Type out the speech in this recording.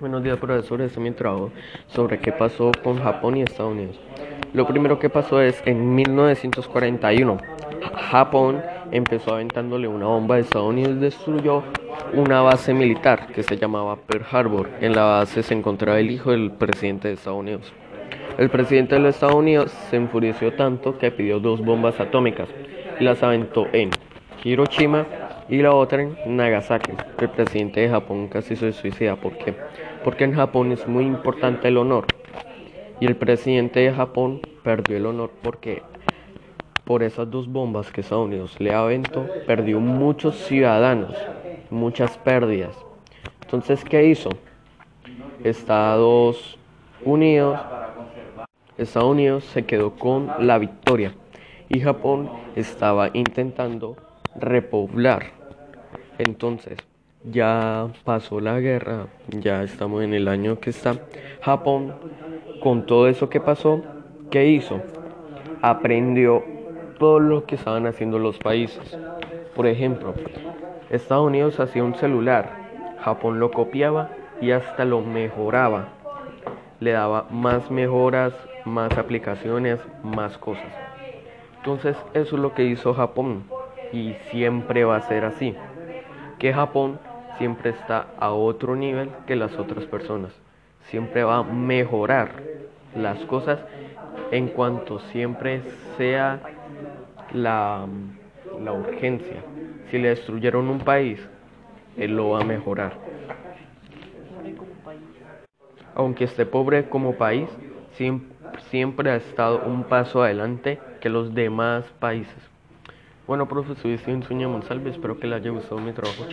Buenos días, profesor. Este es mi trabajo sobre qué pasó con Japón y Estados Unidos. Lo primero que pasó es en 1941, Japón empezó aventándole una bomba a Estados Unidos, destruyó una base militar que se llamaba Pearl Harbor. En la base se encontraba el hijo del presidente de Estados Unidos. El presidente de los Estados Unidos se enfureció tanto que pidió dos bombas atómicas y las aventó en Hiroshima y la otra en Nagasaki. El presidente de Japón casi se suicida. ¿Por qué? Porque en Japón es muy importante el honor. Y el presidente de Japón perdió el honor porque por esas dos bombas que Estados Unidos le aventó, perdió muchos ciudadanos, muchas pérdidas. Entonces, ¿qué hizo? Estados Unidos, Estados Unidos se quedó con la victoria y Japón estaba intentando repoblar entonces, ya pasó la guerra, ya estamos en el año que está. Japón, con todo eso que pasó, ¿qué hizo? Aprendió todo lo que estaban haciendo los países. Por ejemplo, Estados Unidos hacía un celular, Japón lo copiaba y hasta lo mejoraba. Le daba más mejoras, más aplicaciones, más cosas. Entonces eso es lo que hizo Japón y siempre va a ser así que Japón siempre está a otro nivel que las otras personas. Siempre va a mejorar las cosas en cuanto siempre sea la, la urgencia. Si le destruyeron un país, él lo va a mejorar. Aunque esté pobre como país, siempre, ha estado un paso adelante que los demás países. Bueno, profesor, soy Sueña Monsalve. Espero que le haya gustado mi trabajo.